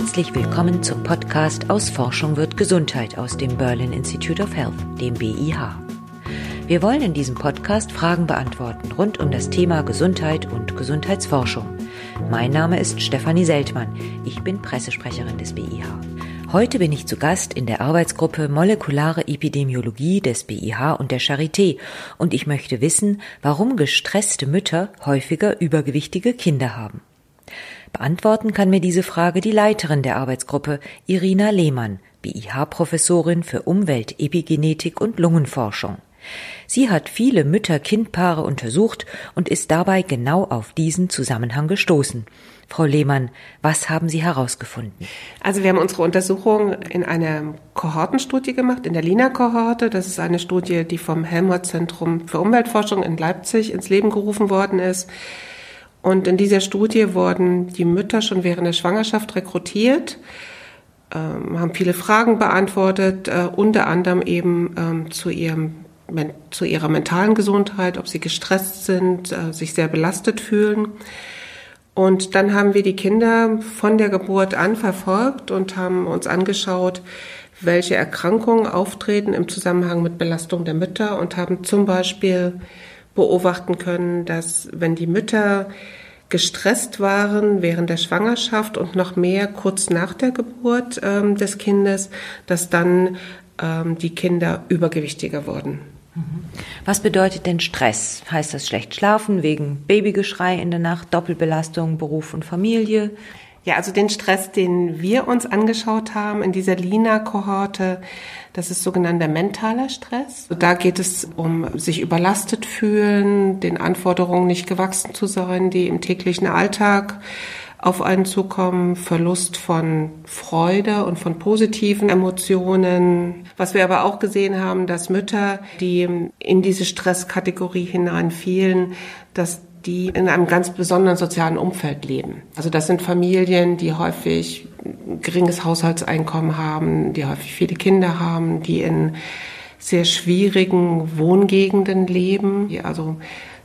Herzlich willkommen zum Podcast Aus Forschung wird Gesundheit aus dem Berlin Institute of Health, dem BIH. Wir wollen in diesem Podcast Fragen beantworten rund um das Thema Gesundheit und Gesundheitsforschung. Mein Name ist Stefanie Seltmann. Ich bin Pressesprecherin des BIH. Heute bin ich zu Gast in der Arbeitsgruppe Molekulare Epidemiologie des BIH und der Charité und ich möchte wissen, warum gestresste Mütter häufiger übergewichtige Kinder haben. Beantworten kann mir diese Frage die Leiterin der Arbeitsgruppe, Irina Lehmann, BIH-Professorin für Umwelt, Epigenetik und Lungenforschung. Sie hat viele Mütter-Kind-Paare untersucht und ist dabei genau auf diesen Zusammenhang gestoßen. Frau Lehmann, was haben Sie herausgefunden? Also wir haben unsere Untersuchung in einer Kohortenstudie gemacht, in der Lina-Kohorte. Das ist eine Studie, die vom Helmholtz-Zentrum für Umweltforschung in Leipzig ins Leben gerufen worden ist. Und in dieser Studie wurden die Mütter schon während der Schwangerschaft rekrutiert, ähm, haben viele Fragen beantwortet, äh, unter anderem eben ähm, zu, ihrem, zu ihrer mentalen Gesundheit, ob sie gestresst sind, äh, sich sehr belastet fühlen. Und dann haben wir die Kinder von der Geburt an verfolgt und haben uns angeschaut, welche Erkrankungen auftreten im Zusammenhang mit Belastung der Mütter und haben zum Beispiel beobachten können, dass wenn die Mütter gestresst waren während der Schwangerschaft und noch mehr kurz nach der Geburt ähm, des Kindes, dass dann ähm, die Kinder übergewichtiger wurden. Mhm. Was bedeutet denn Stress? Heißt das schlecht schlafen wegen Babygeschrei in der Nacht, Doppelbelastung, Beruf und Familie? Ja, also den Stress, den wir uns angeschaut haben in dieser Lina-Kohorte, das ist sogenannter mentaler Stress. Da geht es um sich überlastet fühlen, den Anforderungen nicht gewachsen zu sein, die im täglichen Alltag auf einen zukommen, Verlust von Freude und von positiven Emotionen. Was wir aber auch gesehen haben, dass Mütter, die in diese Stresskategorie hineinfielen, dass die in einem ganz besonderen sozialen Umfeld leben. Also das sind Familien, die häufig geringes Haushaltseinkommen haben, die häufig viele Kinder haben, die in sehr schwierigen Wohngegenden leben, die also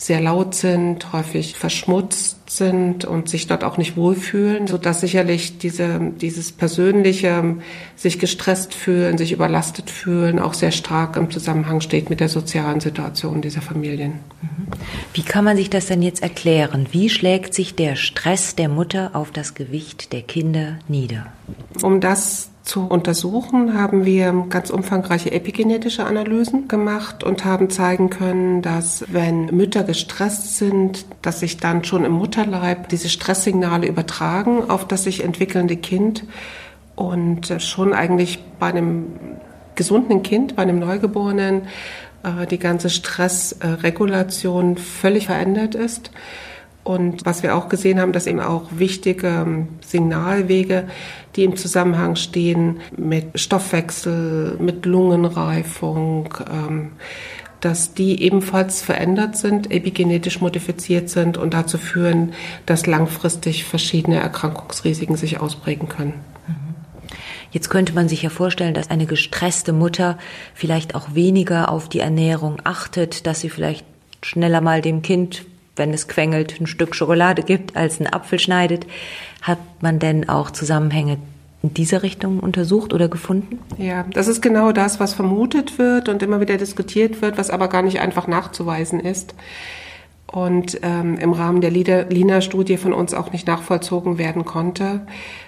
sehr laut sind, häufig verschmutzt sind und sich dort auch nicht wohlfühlen, so dass sicherlich diese, dieses persönliche, sich gestresst fühlen, sich überlastet fühlen, auch sehr stark im Zusammenhang steht mit der sozialen Situation dieser Familien. Mhm. Wie kann man sich das denn jetzt erklären? Wie schlägt sich der Stress der Mutter auf das Gewicht der Kinder nieder? Um das zu untersuchen, haben wir ganz umfangreiche epigenetische Analysen gemacht und haben zeigen können, dass wenn Mütter gestresst sind, dass sich dann schon im Mutterleib diese Stresssignale übertragen auf das sich entwickelnde Kind und schon eigentlich bei einem gesunden Kind, bei einem Neugeborenen, äh, die ganze Stressregulation völlig verändert ist. Und was wir auch gesehen haben, dass eben auch wichtige ähm, Signalwege, die im Zusammenhang stehen mit Stoffwechsel, mit Lungenreifung, ähm, dass die ebenfalls verändert sind, epigenetisch modifiziert sind und dazu führen, dass langfristig verschiedene Erkrankungsrisiken sich ausprägen können. Mhm. Jetzt könnte man sich ja vorstellen, dass eine gestresste Mutter vielleicht auch weniger auf die Ernährung achtet, dass sie vielleicht schneller mal dem Kind wenn es quengelt, ein Stück Schokolade gibt, als einen Apfel schneidet. Hat man denn auch Zusammenhänge in dieser Richtung untersucht oder gefunden? Ja, das ist genau das, was vermutet wird und immer wieder diskutiert wird, was aber gar nicht einfach nachzuweisen ist und ähm, im Rahmen der Lina-Studie von uns auch nicht nachvollzogen werden konnte,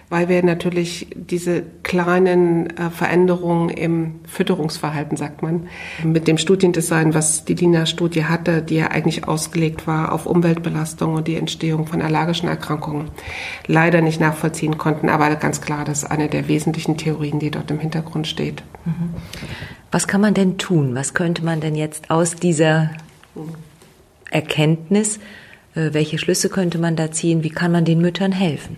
weil wir natürlich diese kleinen äh, Veränderungen im Fütterungsverhalten, sagt man, mit dem Studiendesign, was die Lina-Studie hatte, die ja eigentlich ausgelegt war auf Umweltbelastung und die Entstehung von allergischen Erkrankungen, leider nicht nachvollziehen konnten. Aber ganz klar, das ist eine der wesentlichen Theorien, die dort im Hintergrund steht. Mhm. Was kann man denn tun? Was könnte man denn jetzt aus dieser Erkenntnis? Äh, welche Schlüsse könnte man da ziehen? Wie kann man den Müttern helfen?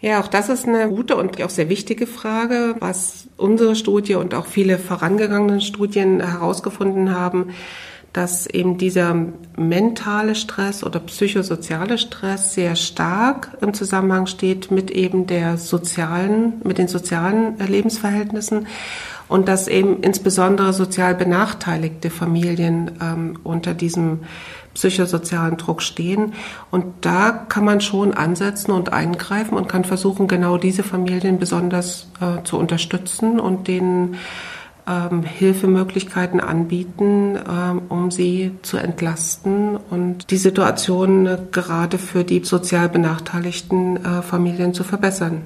Ja, auch das ist eine gute und auch sehr wichtige Frage, was unsere Studie und auch viele vorangegangenen Studien herausgefunden haben, dass eben dieser mentale Stress oder psychosoziale Stress sehr stark im Zusammenhang steht mit eben der sozialen, mit den sozialen Lebensverhältnissen und dass eben insbesondere sozial benachteiligte Familien ähm, unter diesem psychosozialen Druck stehen. Und da kann man schon ansetzen und eingreifen und kann versuchen, genau diese Familien besonders äh, zu unterstützen und denen ähm, Hilfemöglichkeiten anbieten, ähm, um sie zu entlasten und die Situation äh, gerade für die sozial benachteiligten äh, Familien zu verbessern.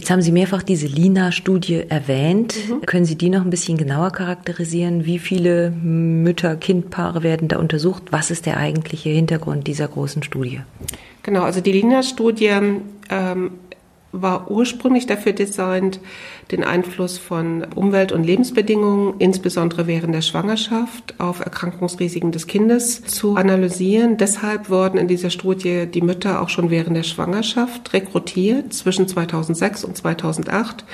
Jetzt haben Sie mehrfach diese Lina-Studie erwähnt. Mhm. Können Sie die noch ein bisschen genauer charakterisieren? Wie viele Mütter-Kind-Paare werden da untersucht? Was ist der eigentliche Hintergrund dieser großen Studie? Genau, also die Lina-Studie ähm, war ursprünglich dafür designt, den Einfluss von Umwelt- und Lebensbedingungen, insbesondere während der Schwangerschaft, auf Erkrankungsrisiken des Kindes zu analysieren. Deshalb wurden in dieser Studie die Mütter auch schon während der Schwangerschaft rekrutiert zwischen 2006 und 2008.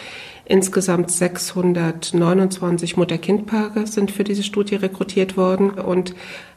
Insgesamt 629 Mutter-Kind-Paare sind für diese Studie rekrutiert worden und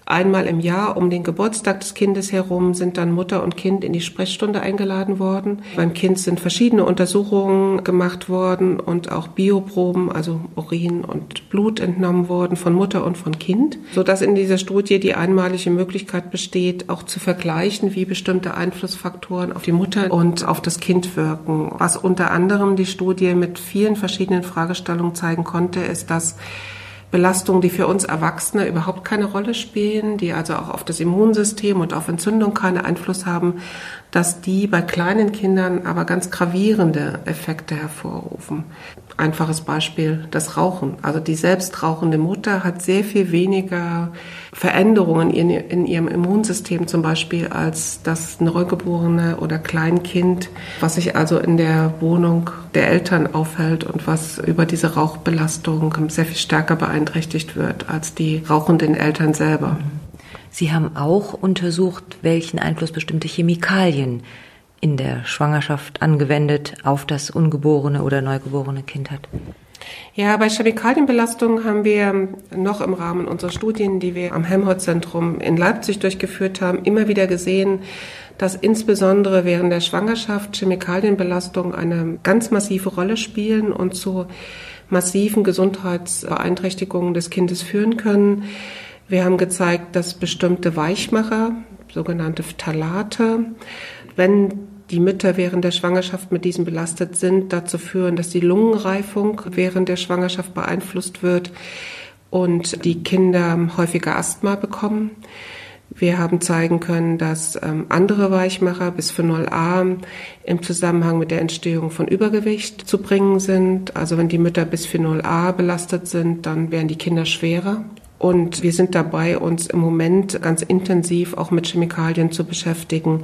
Einmal im Jahr um den Geburtstag des Kindes herum sind dann Mutter und Kind in die Sprechstunde eingeladen worden. Beim Kind sind verschiedene Untersuchungen gemacht worden und auch Bioproben, also Urin und Blut entnommen worden von Mutter und von Kind, sodass in dieser Studie die einmalige Möglichkeit besteht, auch zu vergleichen, wie bestimmte Einflussfaktoren auf die Mutter und auf das Kind wirken. Was unter anderem die Studie mit vielen verschiedenen Fragestellungen zeigen konnte, ist, dass Belastungen, die für uns Erwachsene überhaupt keine Rolle spielen, die also auch auf das Immunsystem und auf Entzündung keinen Einfluss haben, dass die bei kleinen Kindern aber ganz gravierende Effekte hervorrufen. Einfaches Beispiel, das Rauchen. Also die selbst rauchende Mutter hat sehr viel weniger Veränderungen in, ihrem Immunsystem zum Beispiel als das Neugeborene oder Kleinkind, was sich also in der Wohnung der Eltern aufhält und was über diese Rauchbelastung sehr viel stärker beeinträchtigt wird als die rauchenden Eltern selber. Sie haben auch untersucht, welchen Einfluss bestimmte Chemikalien in der Schwangerschaft angewendet auf das ungeborene oder neugeborene Kind hat. Ja, bei Chemikalienbelastung haben wir noch im Rahmen unserer Studien, die wir am Helmholtz-Zentrum in Leipzig durchgeführt haben, immer wieder gesehen, dass insbesondere während der Schwangerschaft Chemikalienbelastungen eine ganz massive Rolle spielen und zu massiven Gesundheitsbeeinträchtigungen des Kindes führen können. Wir haben gezeigt, dass bestimmte Weichmacher, sogenannte Phthalate, wenn die Mütter während der Schwangerschaft mit diesem belastet sind, dazu führen, dass die Lungenreifung während der Schwangerschaft beeinflusst wird und die Kinder häufiger Asthma bekommen. Wir haben zeigen können, dass ähm, andere Weichmacher bis Phenol A im Zusammenhang mit der Entstehung von Übergewicht zu bringen sind. Also wenn die Mütter bis Phenol A belastet sind, dann werden die Kinder schwerer. Und wir sind dabei, uns im Moment ganz intensiv auch mit Chemikalien zu beschäftigen,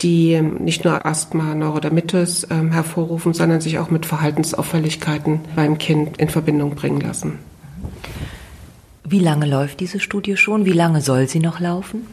die nicht nur Asthma, Neurodermitis äh, hervorrufen, sondern sich auch mit Verhaltensauffälligkeiten beim Kind in Verbindung bringen lassen. Wie lange läuft diese Studie schon? Wie lange soll sie noch laufen?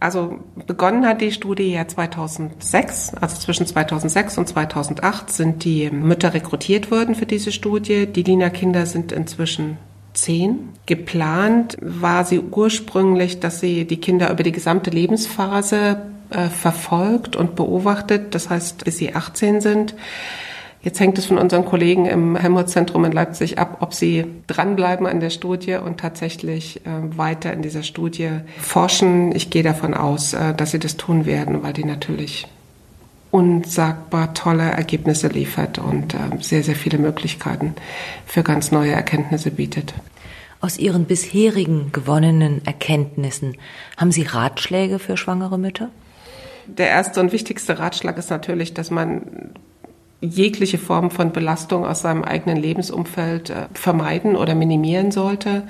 Also begonnen hat die Studie ja 2006, also zwischen 2006 und 2008 sind die Mütter rekrutiert worden für diese Studie. Die Lina-Kinder sind inzwischen 10. Geplant war sie ursprünglich, dass sie die Kinder über die gesamte Lebensphase äh, verfolgt und beobachtet, das heißt, bis sie 18 sind. Jetzt hängt es von unseren Kollegen im Helmholtz-Zentrum in Leipzig ab, ob sie dranbleiben an der Studie und tatsächlich äh, weiter in dieser Studie forschen. Ich gehe davon aus, äh, dass sie das tun werden, weil die natürlich unsagbar tolle Ergebnisse liefert und äh, sehr, sehr viele Möglichkeiten für ganz neue Erkenntnisse bietet. Aus Ihren bisherigen gewonnenen Erkenntnissen haben Sie Ratschläge für schwangere Mütter? Der erste und wichtigste Ratschlag ist natürlich, dass man jegliche Form von Belastung aus seinem eigenen Lebensumfeld äh, vermeiden oder minimieren sollte.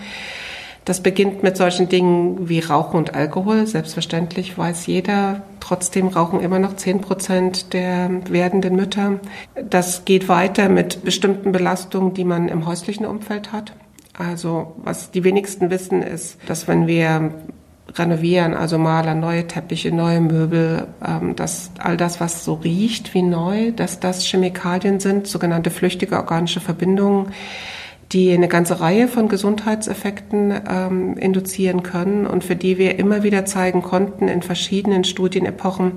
Das beginnt mit solchen Dingen wie Rauchen und Alkohol. Selbstverständlich weiß jeder, trotzdem rauchen immer noch zehn Prozent der werdenden Mütter. Das geht weiter mit bestimmten Belastungen, die man im häuslichen Umfeld hat. Also was die wenigsten wissen, ist, dass wenn wir renovieren, also Maler, neue Teppiche, neue Möbel, ähm, dass all das, was so riecht wie neu, dass das Chemikalien sind, sogenannte flüchtige organische Verbindungen, die eine ganze Reihe von Gesundheitseffekten ähm, induzieren können und für die wir immer wieder zeigen konnten in verschiedenen Studienepochen,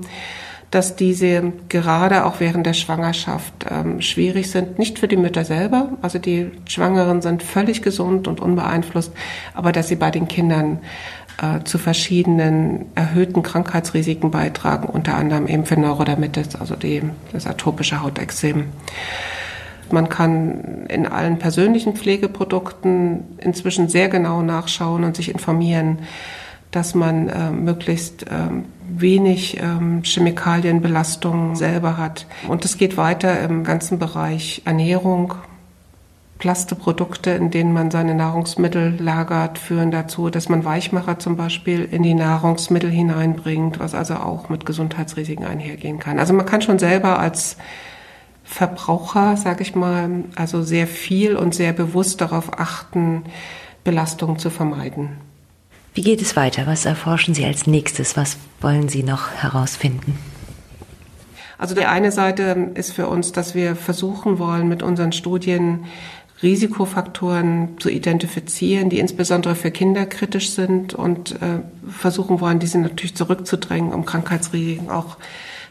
dass diese gerade auch während der Schwangerschaft ähm, schwierig sind. Nicht für die Mütter selber, also die Schwangeren sind völlig gesund und unbeeinflusst, aber dass sie bei den Kindern äh, zu verschiedenen erhöhten Krankheitsrisiken beitragen, unter anderem eben für Neurodermitis, also die, das atopische Hautexem. Man kann in allen persönlichen Pflegeprodukten inzwischen sehr genau nachschauen und sich informieren, dass man äh, möglichst äh, wenig äh, Chemikalienbelastung selber hat. Und es geht weiter im ganzen Bereich Ernährung. Plasteprodukte, in denen man seine Nahrungsmittel lagert, führen dazu, dass man Weichmacher zum Beispiel in die Nahrungsmittel hineinbringt, was also auch mit Gesundheitsrisiken einhergehen kann. Also man kann schon selber als Verbraucher, sage ich mal, also sehr viel und sehr bewusst darauf achten, Belastungen zu vermeiden. Wie geht es weiter? Was erforschen Sie als nächstes? Was wollen Sie noch herausfinden? Also die eine Seite ist für uns, dass wir versuchen wollen, mit unseren Studien Risikofaktoren zu identifizieren, die insbesondere für Kinder kritisch sind und äh, versuchen wollen, diese natürlich zurückzudrängen, um Krankheitsrisiken auch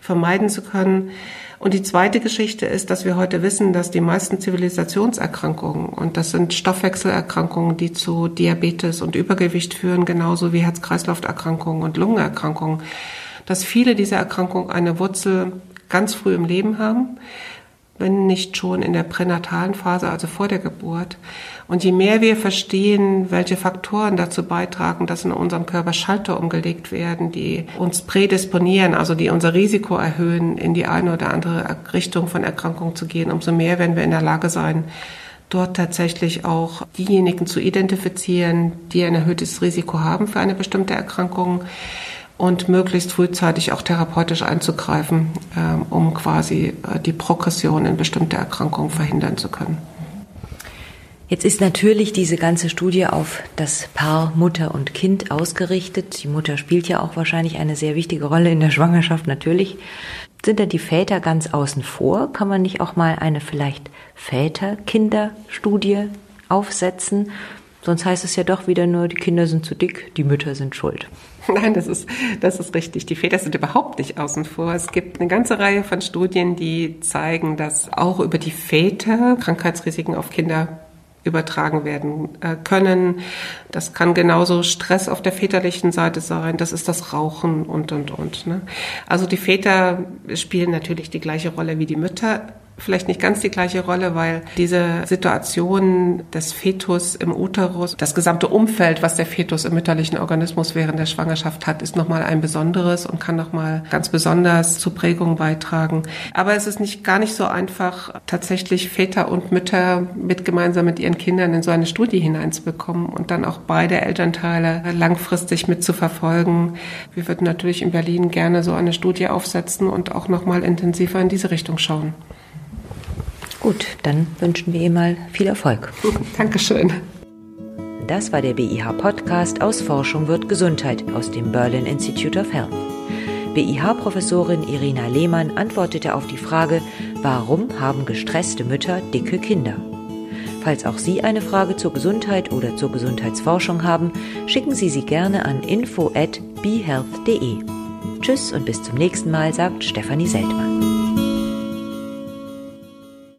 vermeiden zu können. Und die zweite Geschichte ist, dass wir heute wissen, dass die meisten Zivilisationserkrankungen, und das sind Stoffwechselerkrankungen, die zu Diabetes und Übergewicht führen, genauso wie Herz-Kreislauf-Erkrankungen und Lungenerkrankungen, dass viele dieser Erkrankungen eine Wurzel ganz früh im Leben haben wenn nicht schon in der pränatalen Phase, also vor der Geburt. Und je mehr wir verstehen, welche Faktoren dazu beitragen, dass in unserem Körper Schalter umgelegt werden, die uns prädisponieren, also die unser Risiko erhöhen, in die eine oder andere Richtung von Erkrankung zu gehen, umso mehr werden wir in der Lage sein, dort tatsächlich auch diejenigen zu identifizieren, die ein erhöhtes Risiko haben für eine bestimmte Erkrankung und möglichst frühzeitig auch therapeutisch einzugreifen, ähm, um quasi äh, die Progression in bestimmte Erkrankungen verhindern zu können. Jetzt ist natürlich diese ganze Studie auf das Paar Mutter und Kind ausgerichtet. Die Mutter spielt ja auch wahrscheinlich eine sehr wichtige Rolle in der Schwangerschaft, natürlich. Sind da die Väter ganz außen vor? Kann man nicht auch mal eine vielleicht Väter-Kinder-Studie aufsetzen? Sonst heißt es ja doch wieder nur, die Kinder sind zu dick, die Mütter sind schuld. Nein, das ist, das ist richtig. Die Väter sind überhaupt nicht außen vor. Es gibt eine ganze Reihe von Studien, die zeigen, dass auch über die Väter Krankheitsrisiken auf Kinder übertragen werden äh, können. Das kann genauso Stress auf der väterlichen Seite sein. Das ist das Rauchen und, und, und. Ne? Also die Väter spielen natürlich die gleiche Rolle wie die Mütter vielleicht nicht ganz die gleiche Rolle, weil diese Situation des Fetus im Uterus, das gesamte Umfeld, was der Fetus im mütterlichen Organismus während der Schwangerschaft hat, ist nochmal ein besonderes und kann nochmal ganz besonders zu Prägung beitragen. Aber es ist nicht gar nicht so einfach, tatsächlich Väter und Mütter mit gemeinsam mit ihren Kindern in so eine Studie hineinzubekommen und dann auch beide Elternteile langfristig mitzuverfolgen. Wir würden natürlich in Berlin gerne so eine Studie aufsetzen und auch nochmal intensiver in diese Richtung schauen. Gut, dann wünschen wir ihm mal viel Erfolg. Dankeschön. Das war der BIH Podcast aus Forschung wird Gesundheit aus dem Berlin Institute of Health. BIH-Professorin Irina Lehmann antwortete auf die Frage, warum haben gestresste Mütter dicke Kinder? Falls auch Sie eine Frage zur Gesundheit oder zur Gesundheitsforschung haben, schicken Sie sie gerne an info@behealth.de. Tschüss und bis zum nächsten Mal, sagt Stefanie Seltmann.